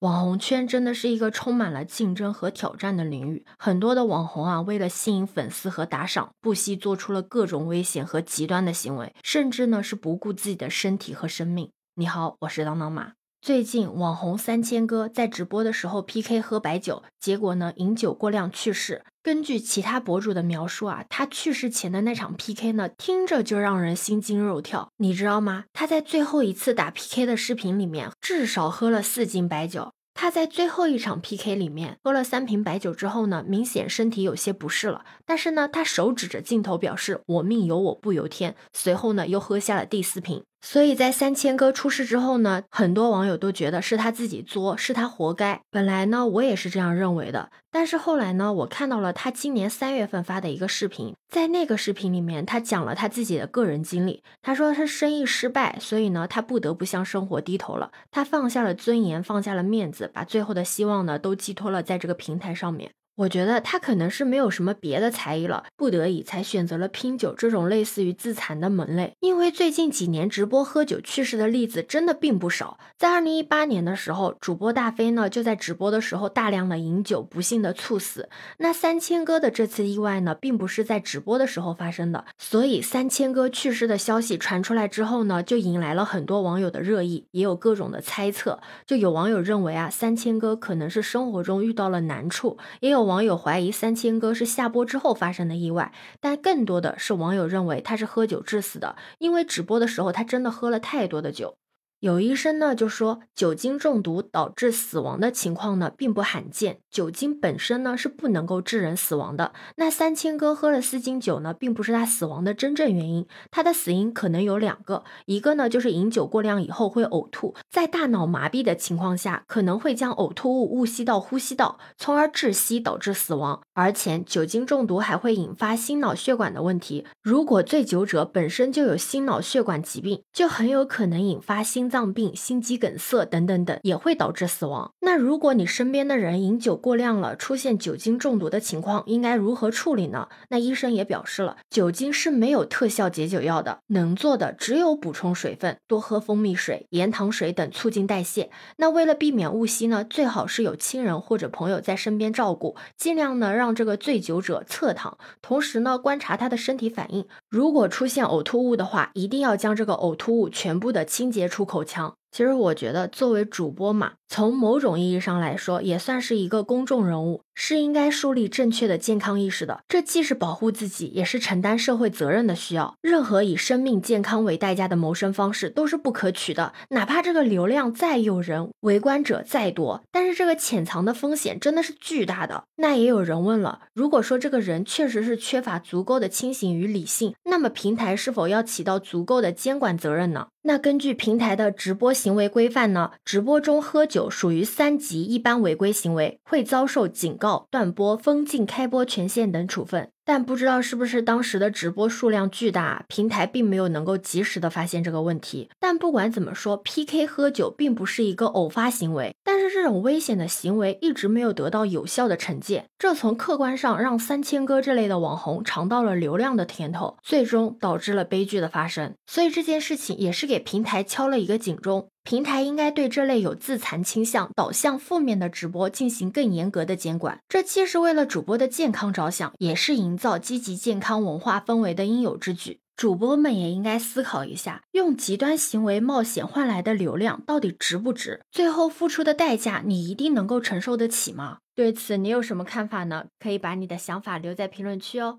网红圈真的是一个充满了竞争和挑战的领域，很多的网红啊，为了吸引粉丝和打赏，不惜做出了各种危险和极端的行为，甚至呢是不顾自己的身体和生命。你好，我是当当马。最近网红三千哥在直播的时候 PK 喝白酒，结果呢饮酒过量去世。根据其他博主的描述啊，他去世前的那场 PK 呢，听着就让人心惊肉跳。你知道吗？他在最后一次打 PK 的视频里面，至少喝了四斤白酒。他在最后一场 PK 里面喝了三瓶白酒之后呢，明显身体有些不适了。但是呢，他手指着镜头表示“我命由我不由天”。随后呢，又喝下了第四瓶。所以在三千哥出事之后呢，很多网友都觉得是他自己作，是他活该。本来呢，我也是这样认为的。但是后来呢，我看到了他今年三月份发的一个视频，在那个视频里面，他讲了他自己的个人经历。他说他生意失败，所以呢，他不得不向生活低头了。他放下了尊严，放下了面子，把最后的希望呢，都寄托了在这个平台上面。我觉得他可能是没有什么别的才艺了，不得已才选择了拼酒这种类似于自残的门类。因为最近几年直播喝酒去世的例子真的并不少。在二零一八年的时候，主播大飞呢就在直播的时候大量的饮酒，不幸的猝死。那三千哥的这次意外呢，并不是在直播的时候发生的，所以三千哥去世的消息传出来之后呢，就引来了很多网友的热议，也有各种的猜测。就有网友认为啊，三千哥可能是生活中遇到了难处，也有。网友怀疑三千哥是下播之后发生的意外，但更多的是网友认为他是喝酒致死的，因为直播的时候他真的喝了太多的酒。有医生呢就说，酒精中毒导致死亡的情况呢并不罕见，酒精本身呢是不能够致人死亡的。那三千哥喝了四斤酒呢，并不是他死亡的真正原因，他的死因可能有两个，一个呢就是饮酒过量以后会呕吐，在大脑麻痹的情况下，可能会将呕吐物误吸到呼吸道，从而窒息导致死亡。而且酒精中毒还会引发心脑血管的问题，如果醉酒者本身就有心脑血管疾病，就很有可能引发心。心脏病、心肌梗塞等等等也会导致死亡。那如果你身边的人饮酒过量了，出现酒精中毒的情况，应该如何处理呢？那医生也表示了，酒精是没有特效解酒药的，能做的只有补充水分，多喝蜂蜜水、盐糖水等促进代谢。那为了避免误吸呢，最好是有亲人或者朋友在身边照顾，尽量呢让这个醉酒者侧躺，同时呢观察他的身体反应。如果出现呕吐物的话，一定要将这个呕吐物全部的清洁出口。口腔。其实我觉得，作为主播嘛，从某种意义上来说，也算是一个公众人物，是应该树立正确的健康意识的。这既是保护自己，也是承担社会责任的需要。任何以生命健康为代价的谋生方式都是不可取的，哪怕这个流量再诱人，围观者再多，但是这个潜藏的风险真的是巨大的。那也有人问了，如果说这个人确实是缺乏足够的清醒与理性，那么平台是否要起到足够的监管责任呢？那根据平台的直播行为规范呢，直播中喝酒属于三级一般违规行为，会遭受警告、断播、封禁开播权限等处分。但不知道是不是当时的直播数量巨大，平台并没有能够及时的发现这个问题。但不管怎么说，PK 喝酒并不是一个偶发行为，但是这种危险的行为一直没有得到有效的惩戒，这从客观上让三千哥这类的网红尝到了流量的甜头，最终导致了悲剧的发生。所以这件事情也是给平台敲了一个警钟。平台应该对这类有自残倾向、导向负面的直播进行更严格的监管。这既是为了主播的健康着想，也是营造积极健康文化氛围的应有之举。主播们也应该思考一下，用极端行为冒险换来的流量到底值不值？最后付出的代价，你一定能够承受得起吗？对此，你有什么看法呢？可以把你的想法留在评论区哦。